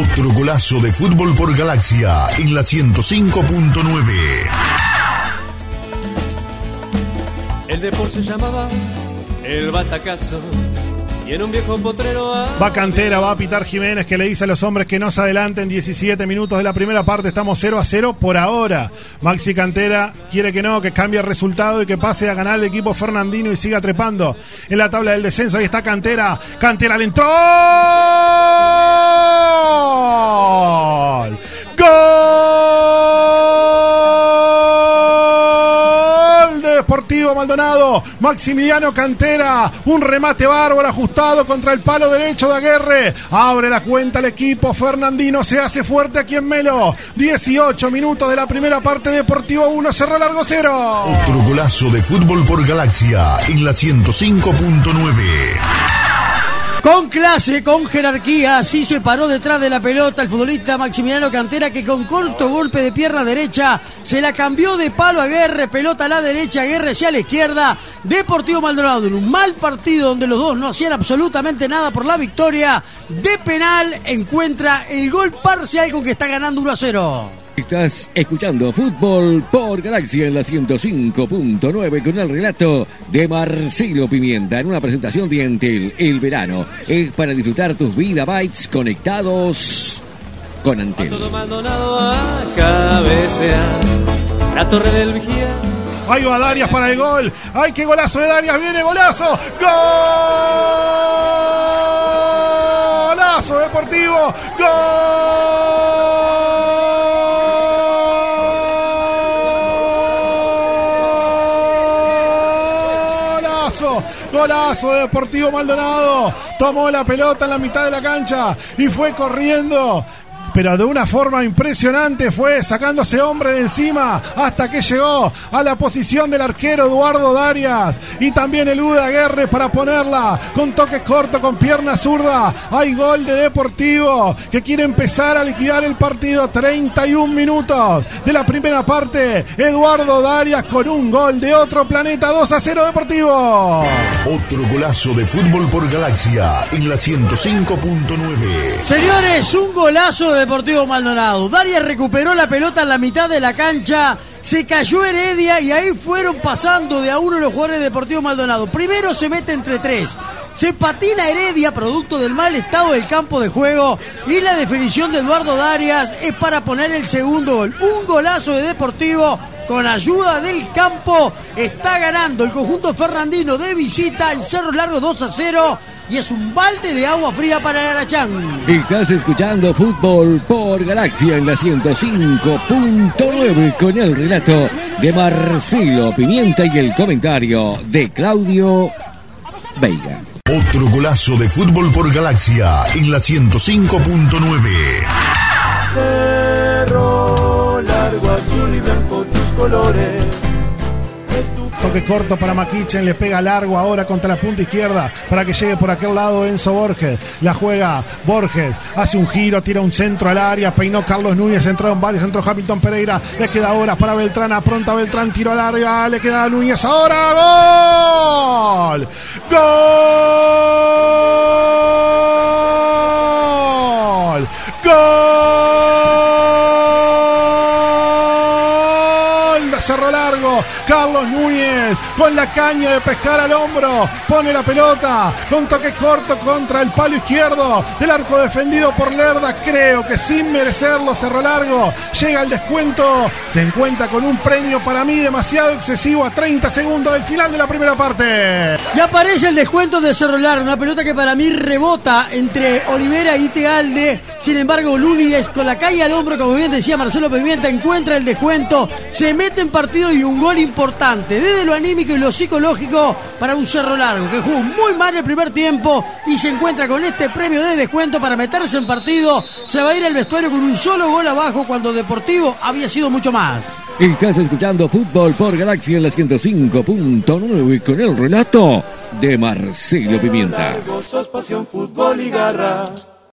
Otro golazo de fútbol por Galaxia en la 105.9. El deporte se llamaba el batacazo. Y en un viejo potrero Va Cantera, va a pitar Jiménez que le dice a los hombres que no se adelanten 17 minutos de la primera parte. Estamos 0 a 0 por ahora. Maxi Cantera quiere que no, que cambie el resultado y que pase a ganar el equipo Fernandino y siga trepando en la tabla del descenso. Ahí está Cantera. Cantera le entró. Deportivo Maldonado. Maximiliano Cantera. Un remate bárbaro ajustado contra el palo derecho de Aguerre. Abre la cuenta el equipo. Fernandino se hace fuerte aquí en Melo. 18 minutos de la primera parte. Deportivo 1. Cerró largo 0. Otro golazo de fútbol por Galaxia en la 105.9. Con clase, con jerarquía, así se paró detrás de la pelota el futbolista Maximiliano Cantera que con corto golpe de pierna derecha se la cambió de palo a Guerre, pelota a la derecha, Guerre hacia la izquierda, Deportivo Maldonado en un mal partido donde los dos no hacían absolutamente nada por la victoria, de penal encuentra el gol parcial con que está ganando 1 a 0. Estás escuchando Fútbol por Galaxia en la 105.9 con el relato de Marcelo Pimienta en una presentación de Entel. El verano es para disfrutar tus vida bytes conectados con Antel. todo Maldonado a cabecear. La torre del vigía. Ahí va Darias para el gol. ¡Ay, qué golazo de Darias! ¡Viene golazo! ¡Golazo deportivo! ¡Golazo! Golazo de Deportivo Maldonado. Tomó la pelota en la mitad de la cancha y fue corriendo pero de una forma impresionante fue sacándose hombre de encima hasta que llegó a la posición del arquero Eduardo Darias y también el Uda Guerre para ponerla con toque corto con pierna zurda. Hay gol de Deportivo que quiere empezar a liquidar el partido 31 minutos de la primera parte. Eduardo Darias con un gol de otro planeta 2 a 0 Deportivo. Otro golazo de fútbol por Galaxia en la 105.9. Señores, un golazo de Deportivo Maldonado. Darias recuperó la pelota en la mitad de la cancha. Se cayó Heredia y ahí fueron pasando de a uno los jugadores de Deportivo Maldonado. Primero se mete entre tres. Se patina Heredia, producto del mal estado del campo de juego. Y la definición de Eduardo Darias es para poner el segundo gol. Un golazo de Deportivo con ayuda del campo. Está ganando el conjunto fernandino de visita en Cerro Largo 2 a 0 y es un balde de agua fría para el Arachán. Estás escuchando Fútbol por Galaxia en la 105.9 con el relato de Marcelo Pimienta y el comentario de Claudio Veiga. Otro golazo de fútbol por Galaxia en la 105.9. Cerro largo, azul y blanco tus colores. Toque corto para Maquichen, le pega largo ahora contra la punta izquierda para que llegue por aquel lado Enzo Borges. La juega Borges, hace un giro, tira un centro al área, peinó Carlos Núñez, entraron varios, entró Hamilton Pereira, le queda ahora para Beltrán, apronta Beltrán, tiro al área, le queda a Núñez ahora, gol, gol, Cerro Largo, Carlos Núñez con la caña de pescar al hombro. Pone la pelota con toque corto contra el palo izquierdo del arco defendido por Lerda. Creo que sin merecerlo Cerro Largo. Llega el descuento. Se encuentra con un premio para mí demasiado excesivo a 30 segundos del final de la primera parte. Y aparece el descuento de Cerro Largo. Una pelota que para mí rebota entre Olivera y Tealde. Sin embargo, Núñez con la caña al hombro, como bien decía Marcelo Pimienta, encuentra el descuento. Se mete en partido y un gol importante. Desde lo anímico y lo psicológico para un Cerro Largo que jugó muy mal el primer tiempo y se encuentra con este premio de descuento para meterse en partido. Se va a ir al vestuario con un solo gol abajo cuando Deportivo había sido mucho más. Estás escuchando Fútbol por Galaxia en la 105.9 con el relato de Marcelo Pimienta. Largo, sos pasión, fútbol y garra.